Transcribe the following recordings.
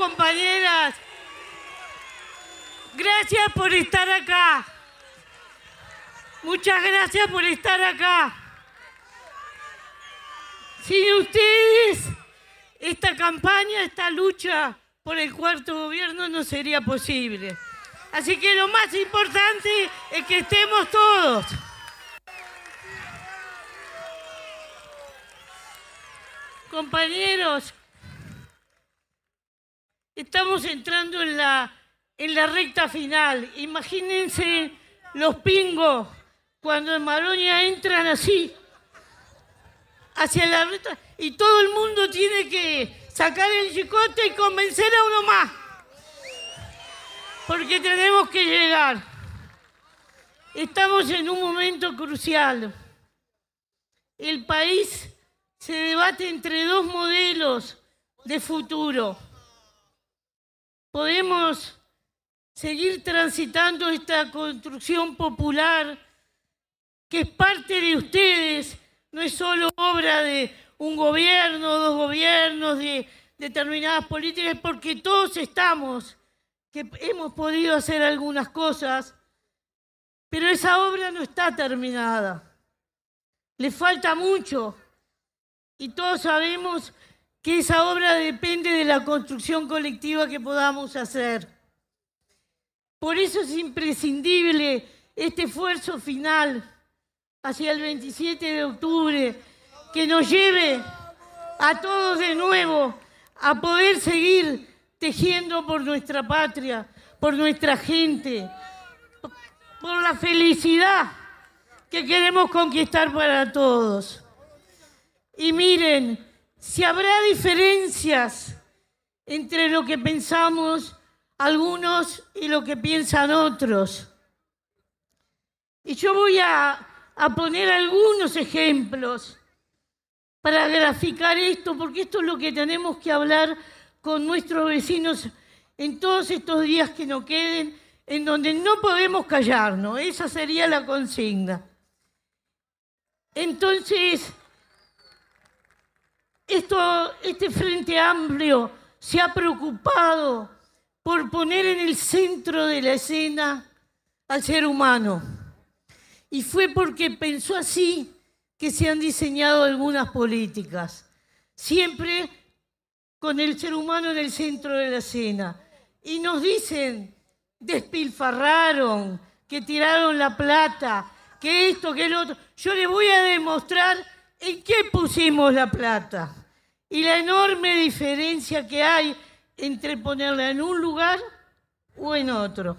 compañeras. Gracias por estar acá. Muchas gracias por estar acá. Sin ustedes, esta campaña, esta lucha por el cuarto gobierno no sería posible. Así que lo más importante es que estemos todos. Compañeros, estamos entrando en la, en la recta final. Imagínense los pingos cuando en Maroña entran así, hacia la recta, y todo el mundo tiene que sacar el chicote y convencer a uno más. Porque tenemos que llegar. Estamos en un momento crucial. El país se debate entre dos modelos de futuro. Podemos seguir transitando esta construcción popular que es parte de ustedes, no es solo obra de un gobierno, dos gobiernos, de determinadas políticas, porque todos estamos, que hemos podido hacer algunas cosas, pero esa obra no está terminada. Le falta mucho. Y todos sabemos que esa obra depende de la construcción colectiva que podamos hacer. Por eso es imprescindible este esfuerzo final hacia el 27 de octubre que nos lleve a todos de nuevo a poder seguir tejiendo por nuestra patria, por nuestra gente, por la felicidad que queremos conquistar para todos. Y miren, si habrá diferencias entre lo que pensamos algunos y lo que piensan otros. Y yo voy a, poner algunos ejemplos para graficar esto, porque esto es lo que tenemos que hablar con nuestros vecinos en todos estos días que nos queden, en donde no podemos callarnos. Esa sería la consigna. Entonces, este Frente Amplio se ha preocupado por poner en el centro de la escena al ser humano. Y fue porque pensó así que se han diseñado algunas políticas, siempre con el ser humano en el centro de la escena. Y nos dicen, despilfarraron, que tiraron la plata, que esto, que el otro. Yo les voy a demostrar en qué pusimos la plata y la enorme diferencia que hay entre ponerla en un lugar o en otro.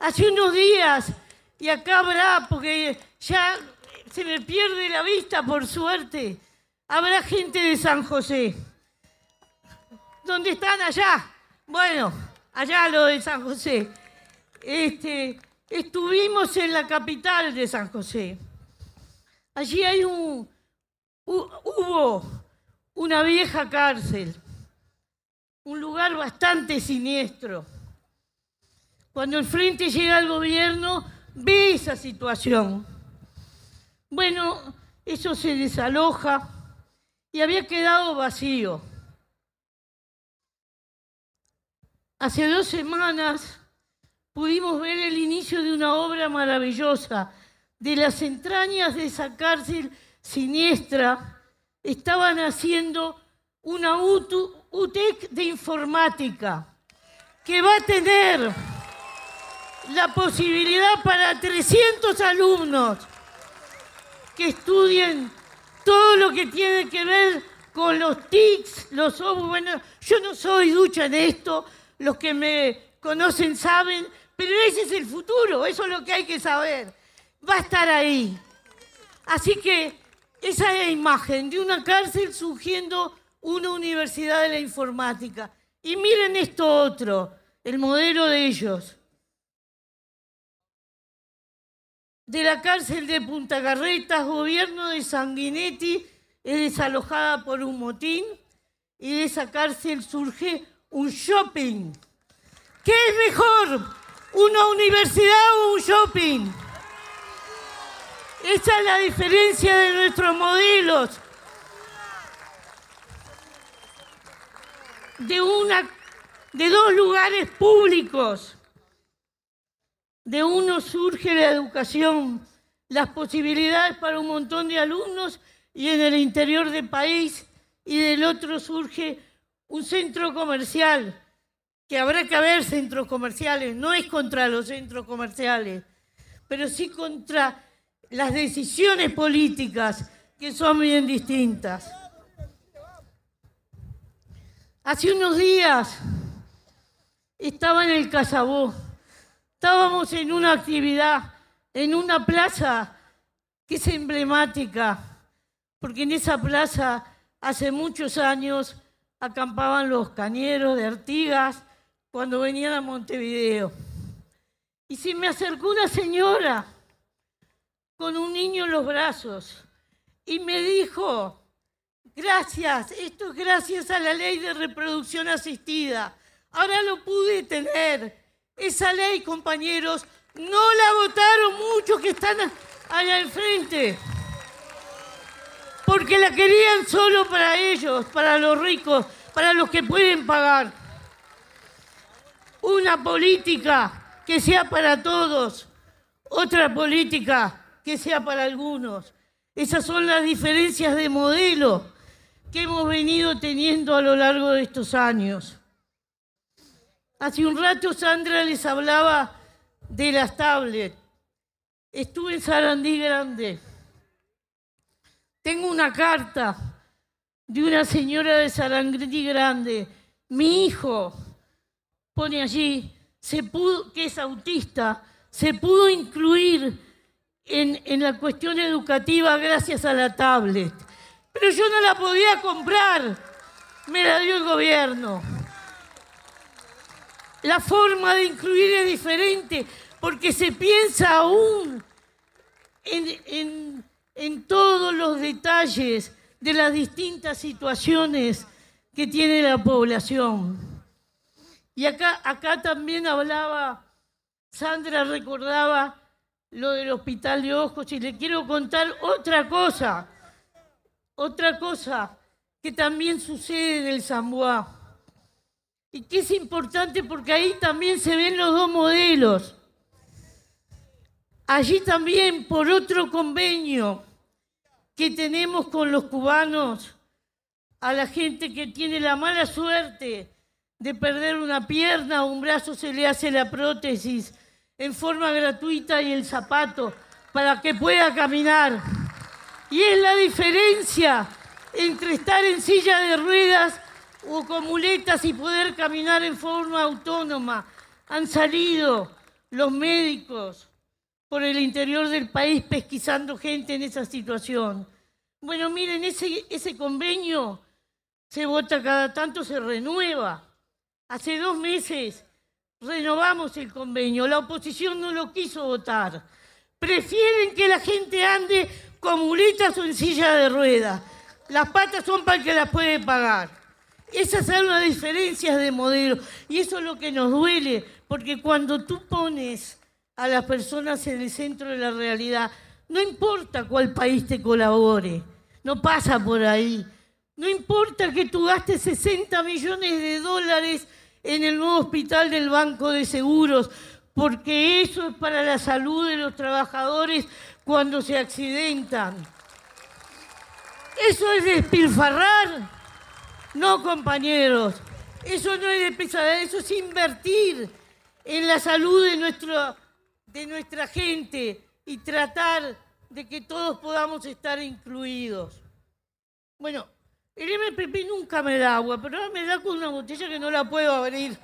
Hace unos días, y acá habrá, porque ya se me pierde la vista por suerte, habrá gente de San José. ¿Dónde están allá? Bueno, allá lo de San José. Este, estuvimos en la capital de San José. Allí hay un, hubo una vieja cárcel, un lugar bastante siniestro. Cuando el frente llega al gobierno, ve esa situación. Bueno, eso se desaloja y había quedado vacío. Hace dos semanas pudimos ver el inicio de una obra maravillosa de las entrañas de esa cárcel siniestra estaban haciendo una UTEC de informática que va a tener la posibilidad para 300 alumnos que estudien todo lo que tiene que ver con los TICs, los software. yo no soy ducha en esto, los que me conocen saben, pero ese es el futuro, eso es lo que hay que saber. Va a estar ahí. Así que esa imagen de una cárcel surgiendo una universidad de la informática. Y miren esto otro, el modelo de ellos. De la cárcel de Punta Carretas, gobierno de Sanguinetti es desalojada por un motín y de esa cárcel surge un shopping. ¿Qué es mejor? ¿Una universidad o un shopping? Esa es la diferencia de nuestros modelos. De una de dos lugares públicos. De uno surge la educación, las posibilidades para un montón de alumnos y en el interior del país, y del otro surge un centro comercial, que habrá que haber centros comerciales, no es contra los centros comerciales, pero sí contra las decisiones políticas que son bien distintas. Hace unos días estaba en el Casabó, estábamos en una actividad, en una plaza que es emblemática, porque en esa plaza hace muchos años acampaban los cañeros de Artigas cuando venían a Montevideo. Y se me acercó una señora con un niño en los brazos y me dijo, gracias, esto es gracias a la ley de reproducción asistida. Ahora lo pude tener. Esa ley, compañeros, no la votaron muchos que están allá enfrente. Porque la querían solo para ellos, para los ricos, para los que pueden pagar. Una política que sea para todos, otra política que sea para algunos. Esas son las diferencias de modelo que hemos venido teniendo a lo largo de estos años. Hace un rato Sandra les hablaba de las tablets. Estuve en Sarandí Grande. Tengo una carta de una señora de Sarandí Grande. Mi hijo pone allí, que es autista, se pudo incluir en, en la cuestión educativa gracias a la tablet. Pero yo no la podía comprar, me la dio el gobierno. La forma de incluir es diferente porque se piensa aún en, en todos los detalles de las distintas situaciones que tiene la población. Y acá, acá también hablaba, Sandra recordaba lo del hospital de ojos y le quiero contar otra cosa, otra cosa que también sucede en el Zamboá y que es importante porque ahí también se ven los dos modelos. Allí también por otro convenio que tenemos con los cubanos, a la gente que tiene la mala suerte de perder una pierna o un brazo, se le hace la prótesis en forma gratuita y el zapato para que pueda caminar. Y es la diferencia entre estar en silla de ruedas o con muletas y poder caminar en forma autónoma. Han salido los médicos por el interior del país pesquisando gente en esa situación. Bueno, miren, ese, ese convenio se vota cada tanto, se renueva. Hace dos meses renovamos el convenio. La oposición no lo quiso votar. Prefieren que la gente ande con muletas o en silla de ruedas. Las patas son para el que las puede pagar. Esas son las diferencias de modelo. Y eso es lo que nos duele, porque cuando tú pones a las personas en el centro de la realidad, no importa cuál país te colabore, no pasa por ahí. No importa que tú gastes 60 millones de dólares en el nuevo hospital del Banco de Seguros, porque eso es para la salud de los trabajadores cuando se accidentan. Eso es despilfarrar. No, compañeros, eso no es de pesadilla, eso es invertir en la salud de, nuestro, de nuestra gente y tratar de que todos podamos estar incluidos. Bueno, el MPP nunca me da agua, pero ahora me da con una botella que no la puedo abrir.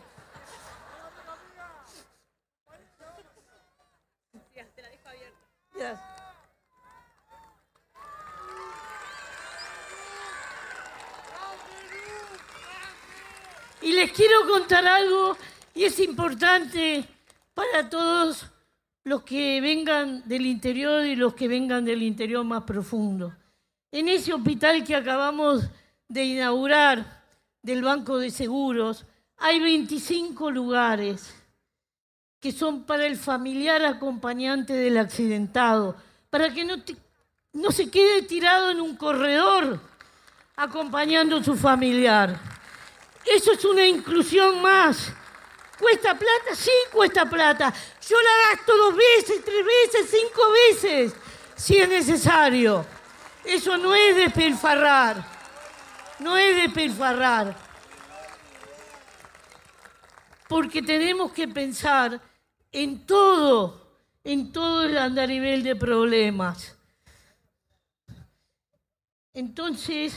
Y les quiero contar algo y es importante para todos los que vengan del interior y los que vengan del interior más profundo. En ese hospital que acabamos de inaugurar del Banco de Seguros, hay 25 lugares que son para el familiar acompañante del accidentado, para que no, se quede tirado en un corredor acompañando a su familiar. Eso es una inclusión más. ¿Cuesta plata? Sí, cuesta plata. Yo la gasto dos veces, tres veces, cinco veces, si es necesario. Eso no es despilfarrar. No es despilfarrar. Porque tenemos que pensar en todo, en todo el andarivel de problemas. Entonces,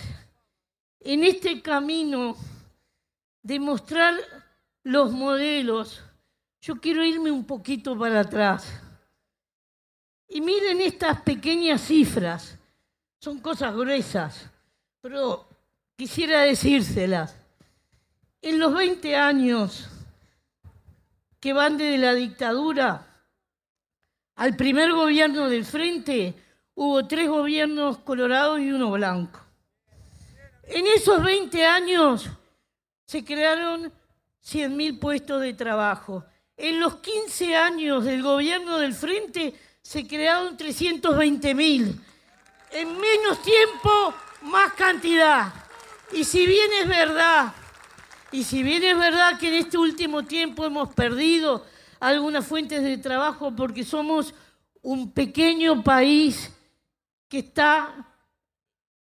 en este camino de mostrar los modelos, yo quiero irme un poquito para atrás. Y miren estas pequeñas cifras, son cosas gruesas, pero quisiera decírselas. En los 20 años que van desde la dictadura al primer gobierno del frente, hubo tres gobiernos colorados y uno blanco. En esos 20 años se crearon 100.000 puestos de trabajo. En los 15 años del gobierno del frente se crearon 320.000. En menos tiempo, más cantidad. Y si bien es verdad, y si bien es verdad que en este último tiempo hemos perdido algunas fuentes de trabajo porque somos un pequeño país que está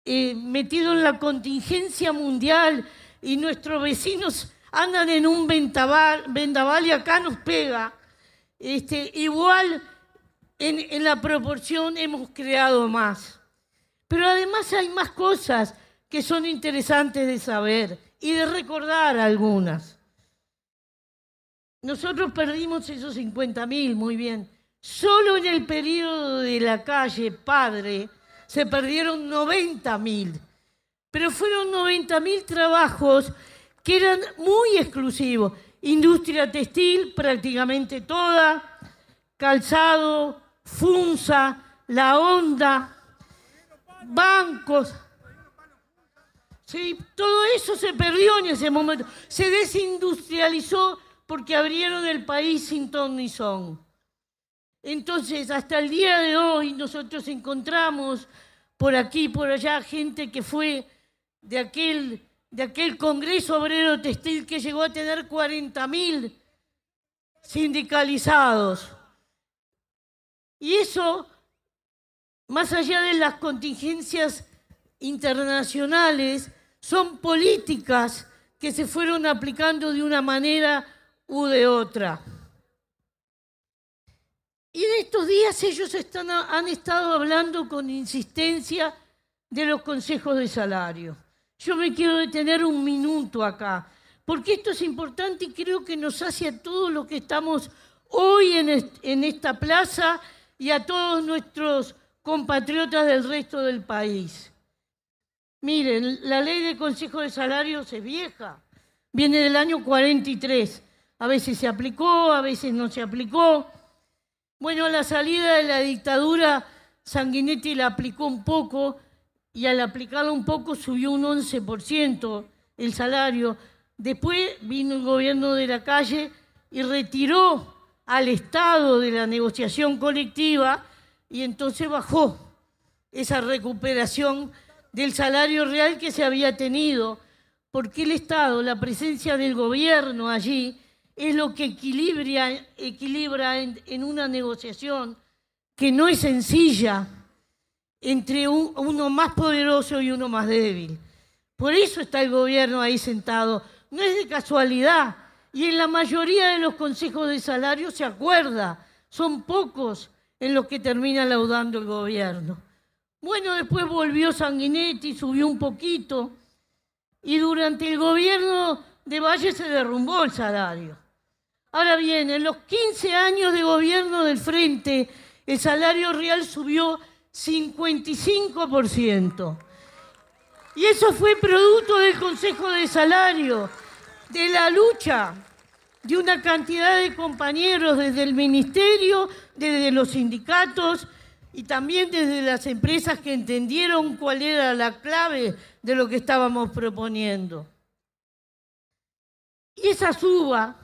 eh, metido en la contingencia mundial y nuestros vecinos andan en un vendaval, y acá nos pega. Este, igual en la proporción hemos creado más. Pero además hay más cosas que son interesantes de saber y de recordar algunas. Nosotros perdimos esos 50 mil, muy bien. Solo en el periodo de la calle Padre se perdieron 90 mil. Pero fueron 90 mil trabajos que eran muy exclusivos. Industria textil, prácticamente toda, calzado, funza, la onda, bancos. Sí, todo eso se perdió en ese momento. Se desindustrializó porque abrieron el país sin ton ni son. Entonces, hasta el día de hoy nosotros encontramos por aquí y por allá gente que fue de aquel, de aquel Congreso Obrero Textil que llegó a tener 40.000 sindicalizados. Y eso, más allá de las contingencias internacionales, son políticas que se fueron aplicando de una manera u de otra. Y en estos días ellos han estado hablando con insistencia de los consejos de salario. Yo me quiero detener un minuto acá, porque esto es importante y creo que nos hace a todos los que estamos hoy en, esta plaza y a todos nuestros compatriotas del resto del país. Miren, la ley de consejo de salarios es vieja, viene del año 43. A veces se aplicó, a veces no se aplicó. Bueno, a la salida de la dictadura, Sanguinetti la aplicó un poco y al aplicarla un poco subió un 11% el salario. Después vino el gobierno de la calle y retiró al Estado de la negociación colectiva y entonces bajó esa recuperación del salario real que se había tenido, porque el Estado, la presencia del gobierno allí, es lo que equilibra, en, una negociación que no es sencilla entre uno más poderoso y uno más débil. Por eso está el gobierno ahí sentado. No es de casualidad. Y en la mayoría de los consejos de salario se acuerda. Son pocos en los que termina laudando el gobierno. Bueno, después volvió Sanguinetti, subió un poquito. Y durante el gobierno de Valle se derrumbó el salario. Ahora bien, en los 15 años de gobierno del Frente, el salario real subió 55%. Y eso fue producto del Consejo de Salario, de la lucha de una cantidad de compañeros desde el Ministerio, desde los sindicatos y también desde las empresas que entendieron cuál era la clave de lo que estábamos proponiendo. Y esa suba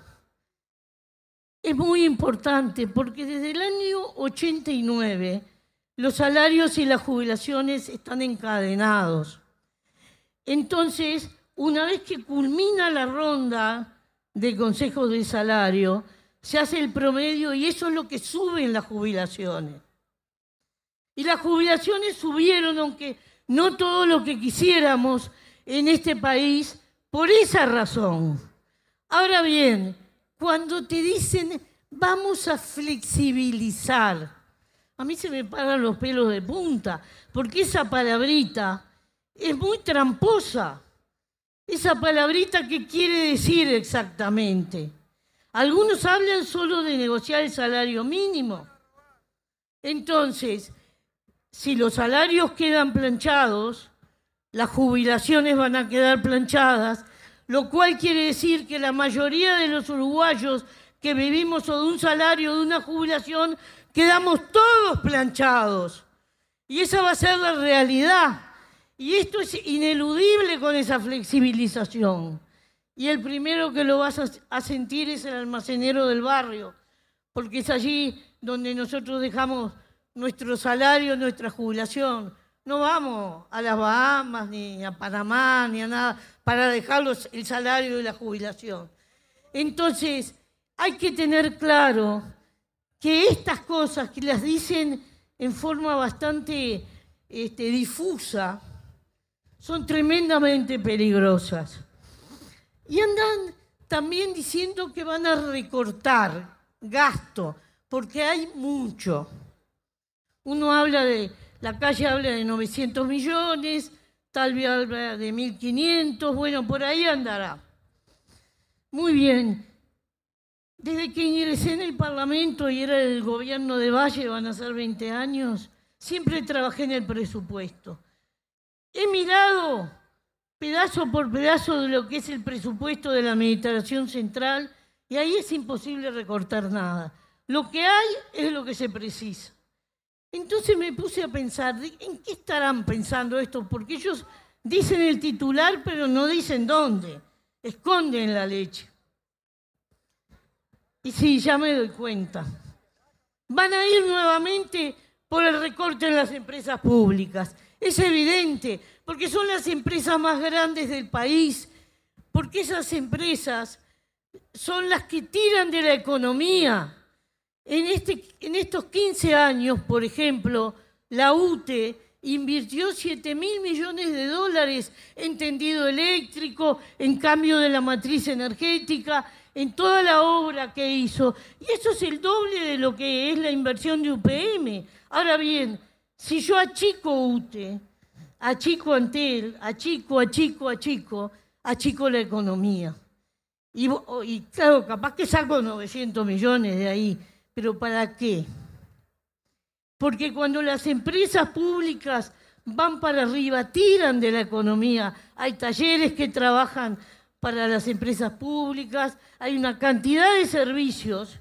es muy importante porque desde el año 89 los salarios y las jubilaciones están encadenados. Entonces, una vez que culmina la ronda de consejos de salario, se hace el promedio y eso es lo que sube en las jubilaciones. Y las jubilaciones subieron, aunque no todo lo que quisiéramos en este país, por esa razón. Ahora bien, cuando te dicen vamos a flexibilizar, a mí se me paran los pelos de punta, porque esa palabrita es muy tramposa. Esa palabrita, ¿qué quiere decir exactamente? Algunos hablan solo de negociar el salario mínimo. Entonces, si los salarios quedan planchados, las jubilaciones van a quedar planchadas, lo cual quiere decir que la mayoría de los uruguayos que vivimos o de un salario, de una jubilación, quedamos todos planchados. Y esa va a ser la realidad. Y esto es ineludible con esa flexibilización. Y el primero que lo vas a, sentir es el almacenero del barrio, porque es allí donde nosotros dejamos nuestro salario, nuestra jubilación. No vamos a las Bahamas, ni a Panamá, ni a nada, para dejarlos el salario y la jubilación. Entonces, hay que tener claro que estas cosas que las dicen en forma bastante este, difusa, son tremendamente peligrosas. Y andan también diciendo que van a recortar gasto, porque hay mucho. Uno habla de, la calle habla de 900 millones, tal vez habla de 1.500, bueno, por ahí andará. Muy bien. Desde que ingresé en el Parlamento y era el gobierno de Valle, van a ser 20 años, siempre trabajé en el presupuesto. He mirado pedazo por pedazo de lo que es el presupuesto de la Administración Central y ahí es imposible recortar nada. Lo que hay es lo que se precisa. Entonces me puse a pensar, ¿en qué estarán pensando esto? Porque ellos dicen el titular, pero no dicen dónde. Esconden la leche. Y sí, ya me doy cuenta. Van a ir nuevamente por el recorte en las empresas públicas. Es evidente, porque son las empresas más grandes del país, porque esas empresas son las que tiran de la economía. En, este, en estos 15 años, por ejemplo, la UTE invirtió 7 mil millones de dólares en tendido eléctrico, en cambio de la matriz energética, en toda la obra que hizo. Y eso es el doble de lo que es la inversión de UPM. Ahora bien, si yo achico UTE, achico Antel, achico, achico, achico, achico la economía. Y, y claro, capaz que saco 900 millones de ahí, pero ¿para qué? Porque cuando las empresas públicas van para arriba, tiran de la economía. Hay talleres que trabajan para las empresas públicas, hay una cantidad de servicios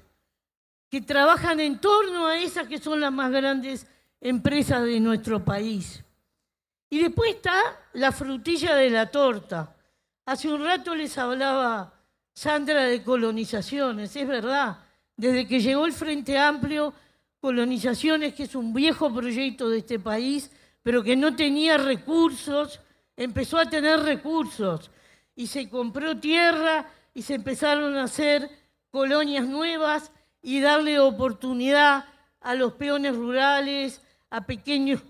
que trabajan en torno a esas que son las más grandes empresas de nuestro país. Y después está la frutilla de la torta. Hace un rato les hablaba Sandra de colonizaciones, es verdad. Desde que llegó el Frente Amplio, colonizaciones, que es un viejo proyecto de este país, pero que no tenía recursos, empezó a tener recursos y se compró tierra y se empezaron a hacer colonias nuevas y darle oportunidad a los peones rurales, a pequeños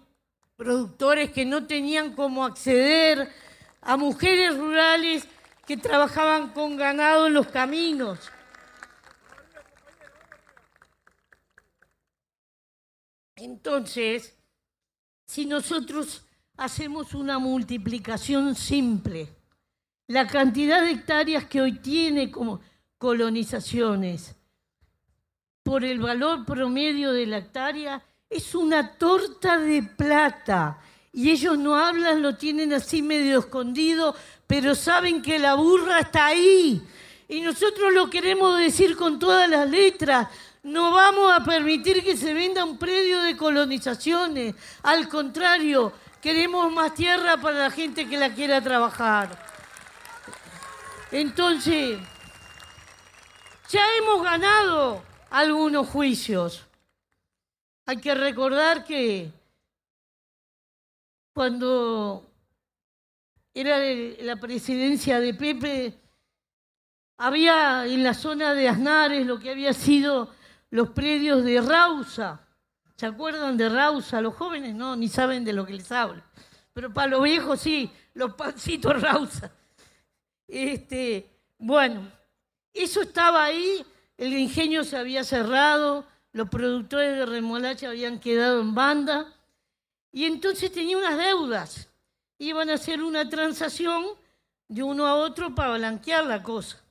productores que no tenían cómo acceder, a mujeres rurales que trabajaban con ganado en los caminos. Entonces, si nosotros hacemos una multiplicación simple, la cantidad de hectáreas que hoy tiene como colonizaciones por el valor promedio de la hectárea es una torta de plata. Y ellos no hablan, lo tienen así medio escondido, pero saben que la burra está ahí. Y nosotros lo queremos decir con todas las letras. No vamos a permitir que se venda un predio de colonizaciones. Al contrario, queremos más tierra para la gente que la quiera trabajar. Entonces, ya hemos ganado algunos juicios. Hay que recordar que cuando era la presidencia de Pepe, había en la zona de Aznares lo que había sido los predios de Rausa. ¿Se acuerdan de Rausa? Los jóvenes no, ni saben de lo que les hablo. Pero para los viejos sí, los pancitos Rausa. Este, bueno, eso estaba ahí, el ingenio se había cerrado, los productores de remolacha habían quedado en banda y entonces tenía unas deudas. Iban a hacer una transacción de uno a otro para blanquear la cosa.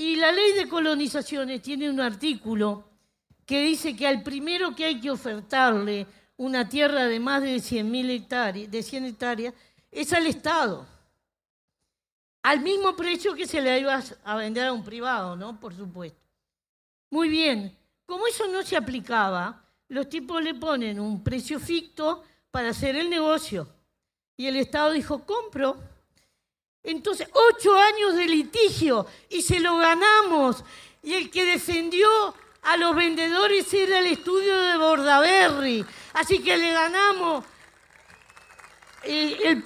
Y la ley de colonizaciones tiene un artículo que dice que al primero que hay que ofertarle una tierra de más de 100, hectáreas, de 100 hectáreas es al Estado. Al mismo precio que se le iba a vender a un privado, ¿no? Por supuesto. Muy bien. Como eso no se aplicaba, los tipos le ponen un precio ficto para hacer el negocio. Y el Estado dijo, compro. Entonces, ocho años de litigio y se lo ganamos. Y el que defendió a los vendedores era el estudio de Bordaberry. Así que le ganamos el,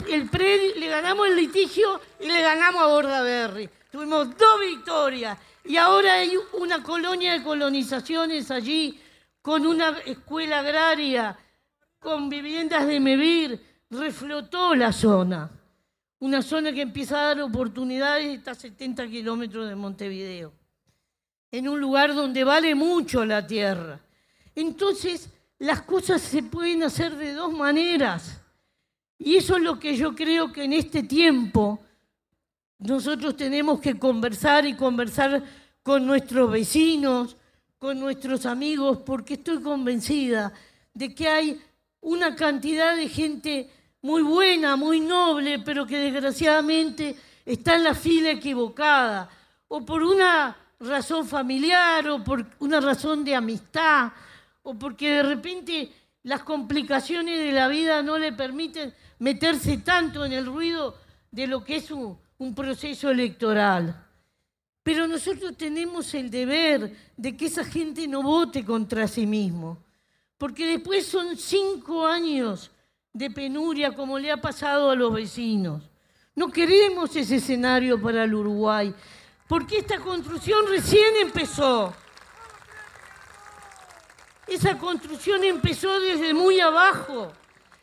le ganamos el litigio y le ganamos a Bordaberry. Tuvimos dos victorias. Y ahora hay una colonia de colonizaciones allí, con una escuela agraria, con viviendas de Mevir. Reflotó la zona una zona que empieza a dar oportunidades, está a 70 kilómetros de Montevideo, en un lugar donde vale mucho la tierra. Entonces, las cosas se pueden hacer de dos maneras. Y eso es lo que yo creo que en este tiempo nosotros tenemos que conversar y conversar con nuestros vecinos, con nuestros amigos, porque estoy convencida de que hay una cantidad de gente muy buena, muy noble, pero que desgraciadamente está en la fila equivocada, o por una razón familiar, o por una razón de amistad, o porque de repente las complicaciones de la vida no le permiten meterse tanto en el ruido de lo que es un, proceso electoral. Pero nosotros tenemos el deber de que esa gente no vote contra sí mismo, porque después son cinco años de penuria como le ha pasado a los vecinos. No queremos ese escenario para el Uruguay, porque esta construcción recién empezó. Esa construcción empezó desde muy abajo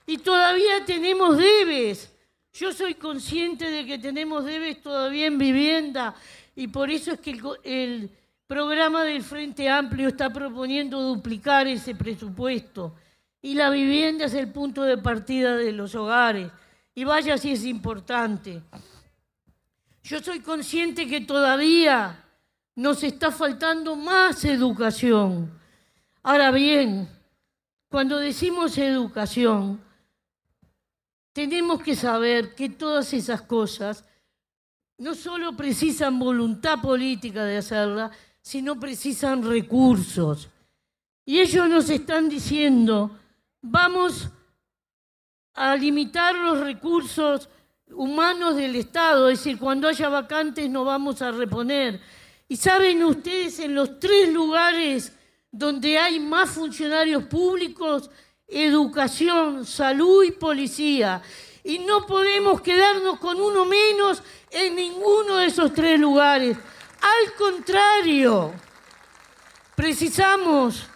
y todavía tenemos debes. Yo soy consciente de que tenemos debes todavía en vivienda y por eso es que el, el programa del Frente Amplio está proponiendo duplicar ese presupuesto y la vivienda es el punto de partida de los hogares. Y vaya si es importante. Yo soy consciente que todavía nos está faltando más educación. Ahora bien, cuando decimos educación, tenemos que saber que todas esas cosas no solo precisan voluntad política de hacerla, sino precisan recursos. Y ellos nos están diciendo vamos a limitar los recursos humanos del Estado, es decir, cuando haya vacantes no vamos a reponer. Y saben ustedes, en los tres lugares donde hay más funcionarios públicos, educación, salud y policía. Y no podemos quedarnos con uno menos en ninguno de esos tres lugares. Al contrario, precisamos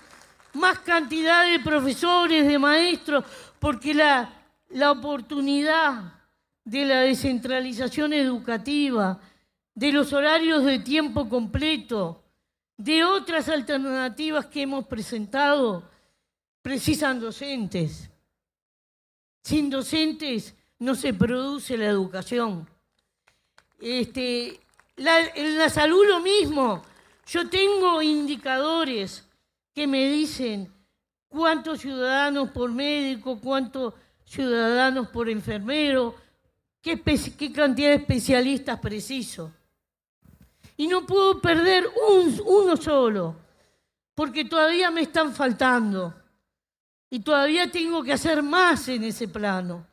más cantidad de profesores, de maestros, porque la, la oportunidad de la descentralización educativa, de los horarios de tiempo completo, de otras alternativas que hemos presentado, precisan docentes. Sin docentes no se produce la educación. Este, en la salud lo mismo. Yo tengo indicadores que me dicen cuántos ciudadanos por médico, cuántos ciudadanos por enfermero, qué, cantidad de especialistas preciso. Y no puedo perder uno solo, porque todavía me están faltando. Y todavía tengo que hacer más en ese plano.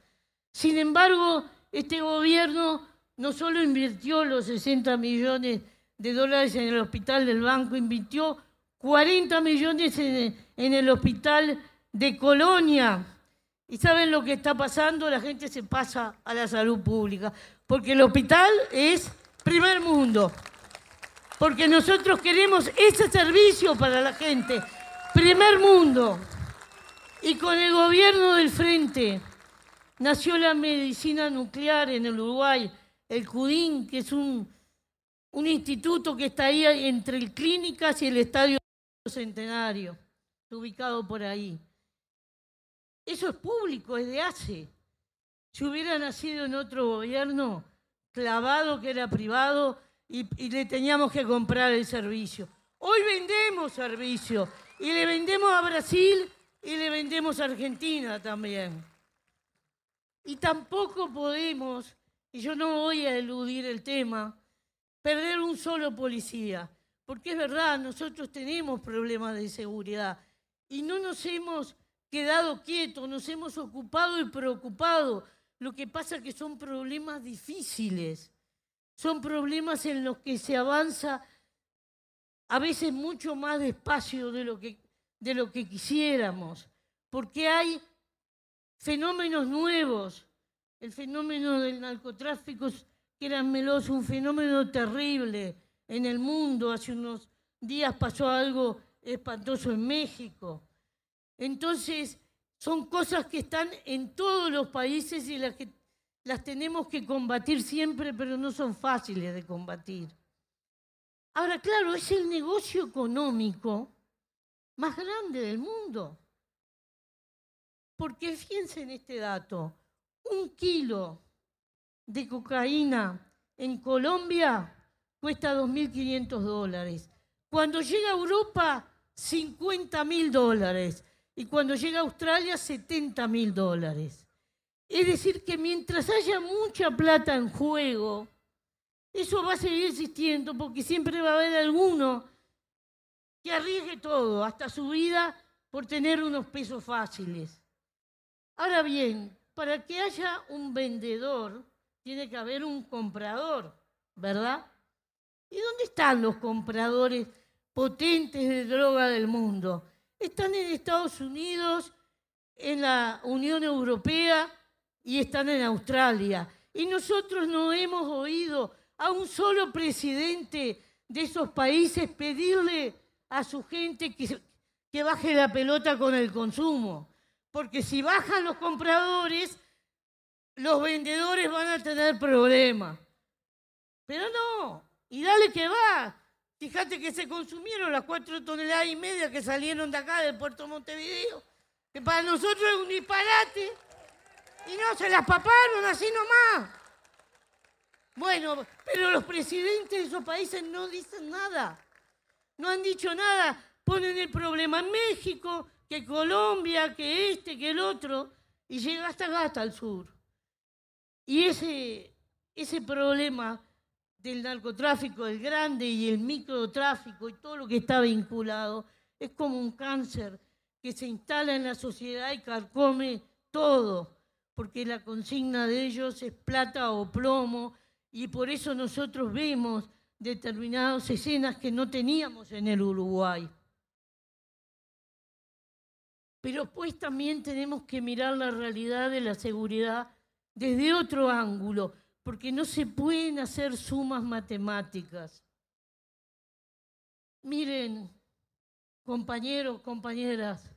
Sin embargo, este gobierno no solo invirtió los 60 millones de dólares en el hospital del banco, invirtió 40 millones en, el hospital de Colonia ¿Y saben lo que está pasando? La gente se pasa a la salud pública, porque el hospital es primer mundo, porque nosotros queremos ese servicio para la gente, primer mundo. Y con el gobierno del frente nació la medicina nuclear en el Uruguay, el CUDIN, que es un, un instituto que está ahí entre el Clínicas y el Estadio Centenario, ubicado por ahí. Eso es público, es de hace. Si hubiera nacido en otro gobierno clavado que era privado y, le teníamos que comprar el servicio. Hoy vendemos servicio y le vendemos a Brasil y le vendemos a Argentina también. Y tampoco podemos, y yo no voy a eludir el tema, perder un solo policía. Porque es verdad, nosotros tenemos problemas de seguridad y no nos hemos quedado quietos, nos hemos ocupado y preocupado. Lo que pasa es que son problemas difíciles, son problemas en los que se avanza a veces mucho más despacio de lo que, de lo que quisiéramos, porque hay fenómenos nuevos. El fenómeno del narcotráfico, que era meloso, un fenómeno terrible en el mundo. Hace unos días pasó algo espantoso en México. Entonces, son cosas que están en todos los países y las que las tenemos que combatir siempre, pero no son fáciles de combatir. Ahora, claro, es el negocio económico más grande del mundo. Porque fíjense en este dato, un kilo de cocaína en Colombia cuesta 2.500 dólares. Cuando llega a Europa, 50.000 dólares y cuando llega a Australia 70 mil dólares. Es decir, que mientras haya mucha plata en juego, eso va a seguir existiendo porque siempre va a haber alguno que arriesgue todo, hasta su vida, por tener unos pesos fáciles. Ahora bien, para que haya un vendedor, tiene que haber un comprador, ¿verdad? ¿Y dónde están los compradores potentes de droga del mundo? están en Estados Unidos, en la Unión Europea y están en Australia. Y nosotros no hemos oído a un solo presidente de esos países pedirle a su gente que, que baje la pelota con el consumo. Porque si bajan los compradores, los vendedores van a tener problemas. Pero no, y dale que va. Fíjate que se consumieron las cuatro toneladas y media que salieron de acá del puerto Montevideo, que para nosotros es un disparate, y no se las paparon así nomás. Bueno, pero los presidentes de esos países no dicen nada, no han dicho nada, ponen el problema en México, que Colombia, que este, que el otro, y llega hasta acá, hasta el sur. Y ese, ese problema del narcotráfico, el grande y el microtráfico y todo lo que está vinculado, es como un cáncer que se instala en la sociedad y carcome todo, porque la consigna de ellos es plata o plomo, y por eso nosotros vemos determinadas escenas que no teníamos en el Uruguay. Pero pues también tenemos que mirar la realidad de la seguridad desde otro ángulo, porque no se pueden hacer sumas matemáticas. Miren, compañeros, compañeras,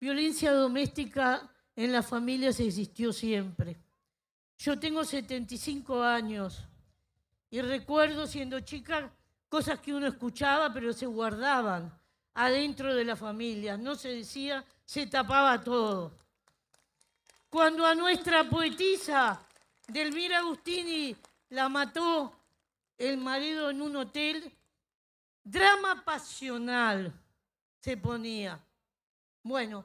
violencia doméstica en las familias existió siempre. Yo tengo 75 años y recuerdo siendo chica cosas que uno escuchaba pero se guardaban adentro de la familia, no se decía, se tapaba todo. Cuando a nuestra poetisa Delmira Agustini la mató el marido en un hotel. Drama pasional se ponía. Bueno,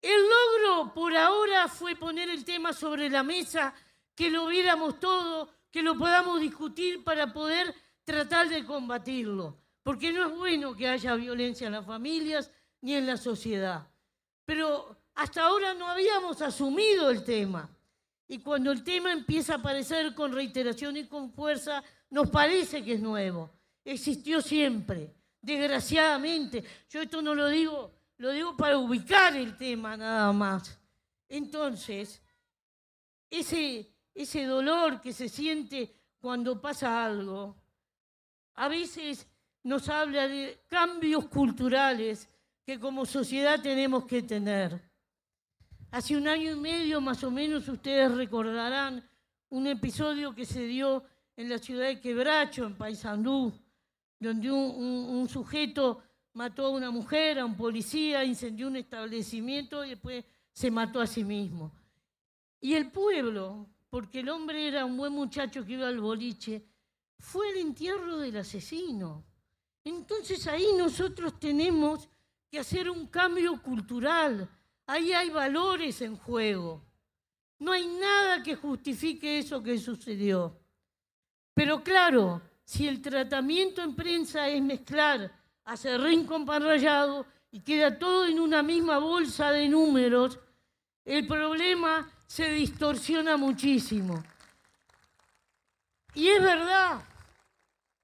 el logro por ahora fue poner el tema sobre la mesa, que lo viéramos todo, que lo podamos discutir para poder tratar de combatirlo. Porque no es bueno que haya violencia en las familias ni en la sociedad. Pero hasta ahora no habíamos asumido el tema. Y cuando el tema empieza a aparecer con reiteración y con fuerza, nos parece que es nuevo. Existió siempre, desgraciadamente. Yo esto no lo digo, lo digo para ubicar el tema nada más. Entonces, ese, ese dolor que se siente cuando pasa algo, a veces nos habla de cambios culturales que como sociedad tenemos que tener. Hace un año y medio más o menos ustedes recordarán un episodio que se dio en la ciudad de Quebracho, en Paysandú, donde un, sujeto mató a una mujer, a un policía, incendió un establecimiento y después se mató a sí mismo. Y el pueblo, porque el hombre era un buen muchacho que iba al boliche, fue el entierro del asesino. Entonces ahí nosotros tenemos que hacer un cambio cultural. Ahí hay valores en juego. No hay nada que justifique eso que sucedió. Pero claro, si el tratamiento en prensa es mezclar a serrín con pan rallado y queda todo en una misma bolsa de números, el problema se distorsiona muchísimo. Y es verdad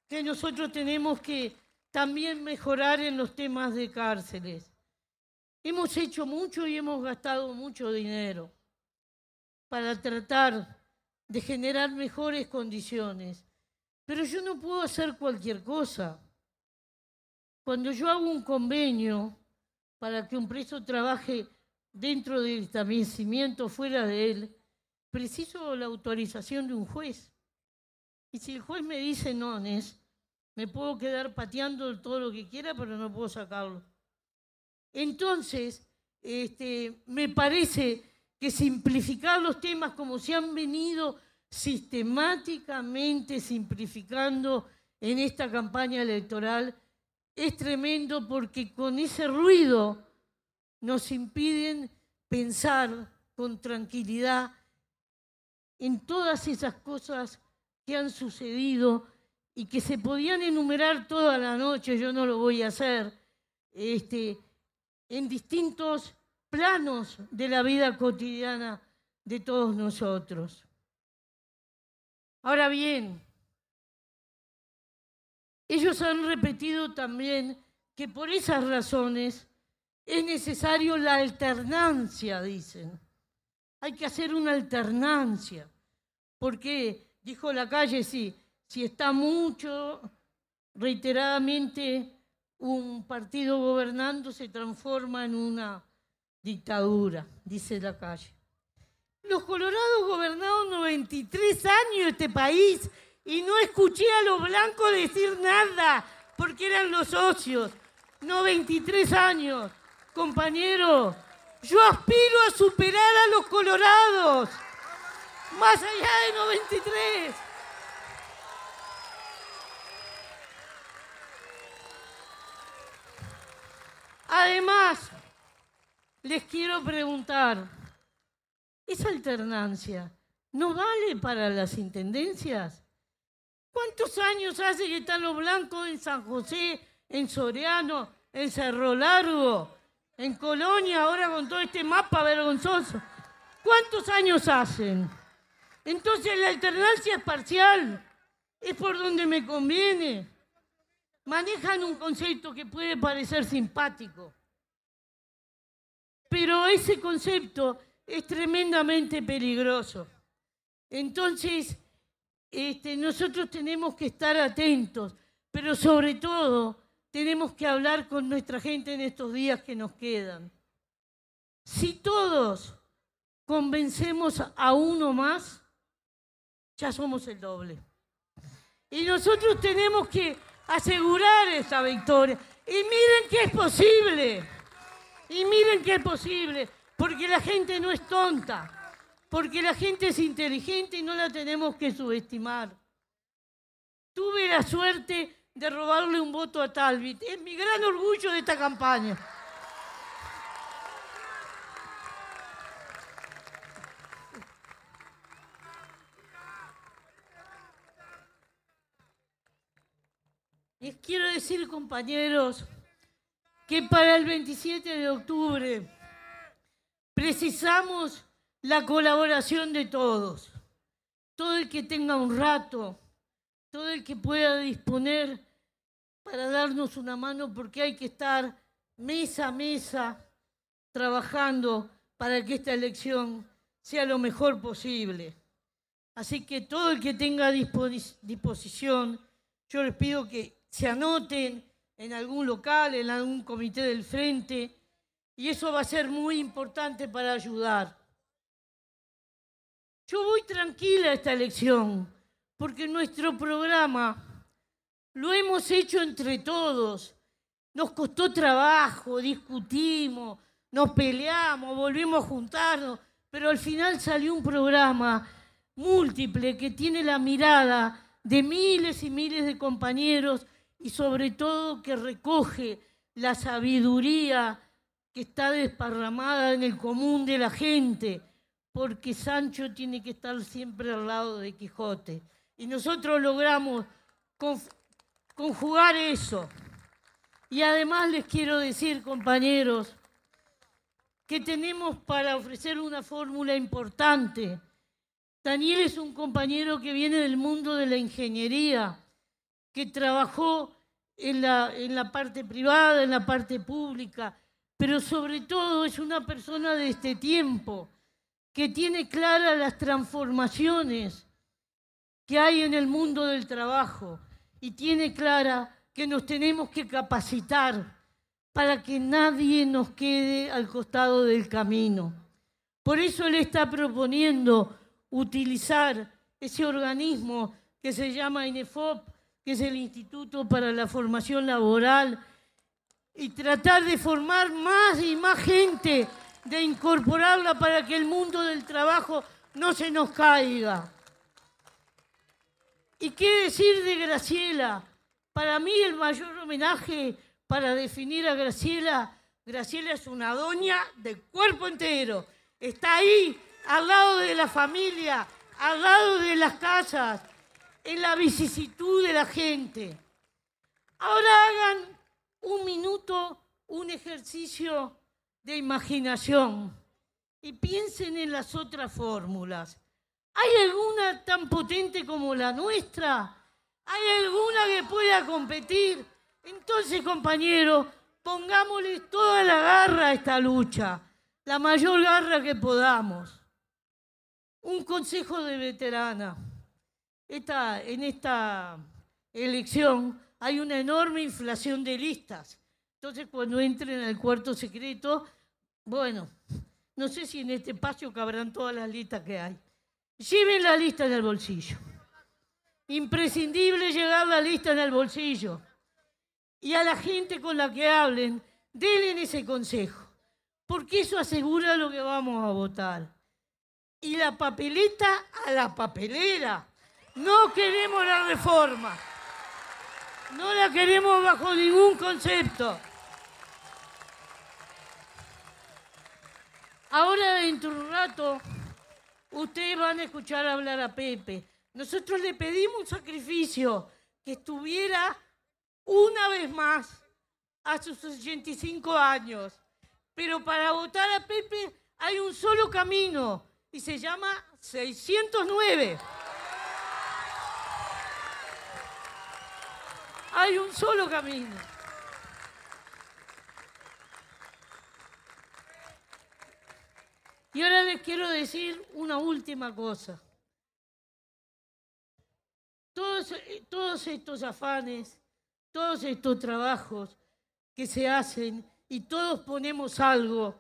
que nosotros tenemos que también mejorar en los temas de cárceles. Hemos hecho mucho y hemos gastado mucho dinero para tratar de generar mejores condiciones. Pero yo no puedo hacer cualquier cosa. Cuando yo hago un convenio para que un preso trabaje dentro del establecimiento, fuera de él, preciso la autorización de un juez. Y si el juez me dice no, me puedo quedar pateando todo lo que quiera, pero no puedo sacarlo. Entonces, este, me parece que simplificar los temas como se han venido sistemáticamente simplificando en esta campaña electoral es tremendo porque con ese ruido nos impiden pensar con tranquilidad en todas esas cosas que han sucedido y que se podían enumerar toda la noche, yo no lo voy a hacer, este, en distintos planos de la vida cotidiana de todos nosotros. Ahora bien, ellos han repetido también que por esas razones es necesario la alternancia, dicen. Hay que hacer una alternancia. Porque, dijo la calle, sí, si está mucho, reiteradamente, un partido gobernando se transforma en una dictadura, dice la calle. Los colorados gobernaron 93 años este país y no escuché a los blancos decir nada porque eran los socios. 93 años, compañero. Yo aspiro a superar a los colorados. Más allá de 93. Además, les quiero preguntar, ¿esa alternancia no vale para las intendencias? ¿Cuántos años hace que están los blancos en San José, en Soriano, en Cerro Largo, en Colonia, ahora con todo este mapa vergonzoso? ¿Cuántos años hacen? Entonces la alternancia es parcial, es por donde me conviene manejan un concepto que puede parecer simpático, pero ese concepto es tremendamente peligroso. Entonces, este, nosotros tenemos que estar atentos, pero sobre todo tenemos que hablar con nuestra gente en estos días que nos quedan. Si todos convencemos a uno más, ya somos el doble. Y nosotros tenemos que asegurar esa victoria. Y miren que es posible. Y miren que es posible. Porque la gente no es tonta. Porque la gente es inteligente y no la tenemos que subestimar. Tuve la suerte de robarle un voto a Talbit. Es mi gran orgullo de esta campaña. Les quiero decir, compañeros, que para el 27 de octubre precisamos la colaboración de todos. Todo el que tenga un rato, todo el que pueda disponer para darnos una mano, porque hay que estar mesa a mesa trabajando para que esta elección sea lo mejor posible. Así que todo el que tenga disposición, yo les pido que se anoten en algún local, en algún comité del frente, y eso va a ser muy importante para ayudar. Yo voy tranquila a esta elección, porque nuestro programa lo hemos hecho entre todos. Nos costó trabajo, discutimos, nos peleamos, volvimos a juntarnos, pero al final salió un programa múltiple que tiene la mirada de miles y miles de compañeros y sobre todo que recoge la sabiduría que está desparramada en el común de la gente, porque Sancho tiene que estar siempre al lado de Quijote. Y nosotros logramos conjugar eso. Y además les quiero decir, compañeros, que tenemos para ofrecer una fórmula importante. Daniel es un compañero que viene del mundo de la ingeniería, que trabajó en la, en la parte privada, en la parte pública, pero sobre todo es una persona de este tiempo, que tiene claras las transformaciones que hay en el mundo del trabajo y tiene clara que nos tenemos que capacitar para que nadie nos quede al costado del camino. Por eso él está proponiendo utilizar ese organismo que se llama INEFOP, que es el Instituto para la Formación Laboral, y tratar de formar más y más gente, de incorporarla para que el mundo del trabajo no se nos caiga. ¿Y qué decir de Graciela? Para mí el mayor homenaje para definir a Graciela, Graciela es una doña de cuerpo entero. Está ahí, al lado de la familia, al lado de las casas, en la vicisitud de la gente. Ahora hagan un minuto un ejercicio de imaginación y piensen en las otras fórmulas. ¿Hay alguna tan potente como la nuestra? ¿Hay alguna que pueda competir? Entonces, compañeros, pongámosle toda la garra a esta lucha, la mayor garra que podamos. Un consejo de veterana. En esta elección hay una enorme inflación de listas. Entonces, cuando entren al cuarto secreto, bueno, no sé si en este espacio cabrán todas las listas que hay. Lleven la lista en el bolsillo. Imprescindible llevar la lista en el bolsillo. Y a la gente con la que hablen, denle ese consejo. Porque eso asegura lo que vamos a votar. Y la papeleta a la papelera. No queremos la reforma. No la queremos bajo ningún concepto. Ahora dentro de un rato Ustedes van a escuchar hablar a Pepe. Nosotros le pedimos un sacrificio que estuviera una vez más a sus 85 años. Pero para votar a Pepe hay un solo camino y se llama 609. Hay un solo camino. Y ahora les quiero decir una última cosa. Todos, todos estos afanes, todos estos trabajos que se hacen y todos ponemos algo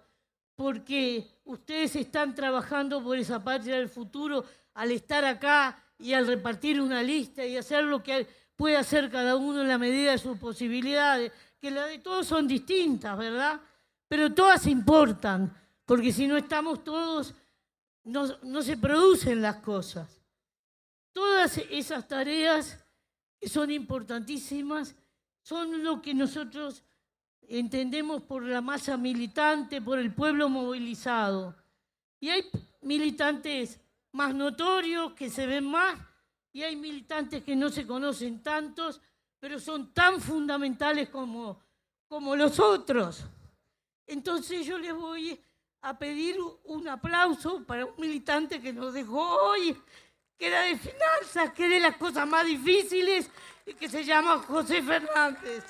porque ustedes están trabajando por esa patria del futuro al estar acá y al repartir una lista y hacer lo que puede hacer cada uno en la medida de sus posibilidades, que las de todos son distintas, ¿verdad? Pero todas importan porque si no estamos todos, no, se producen las cosas. Todas esas tareas que son importantísimas son lo que nosotros entendemos por la masa militante, por el pueblo movilizado. Y hay militantes más notorios que se ven más y hay militantes que no se conocen tantos, pero son tan fundamentales como, como los otros. Entonces yo les voy a pedir un aplauso para un militante que nos dejó hoy, que era de finanzas, que es de las cosas más difíciles y que se llama José Fernández.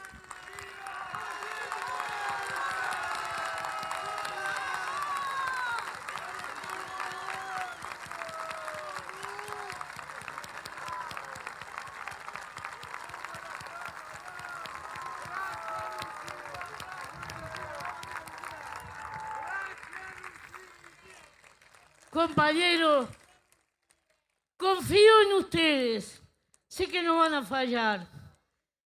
Compañeros, confío en ustedes. Sé que no van a fallar.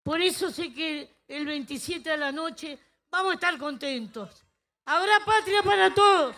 Por eso sé que el 27 de la noche vamos a estar contentos. Habrá patria para todos.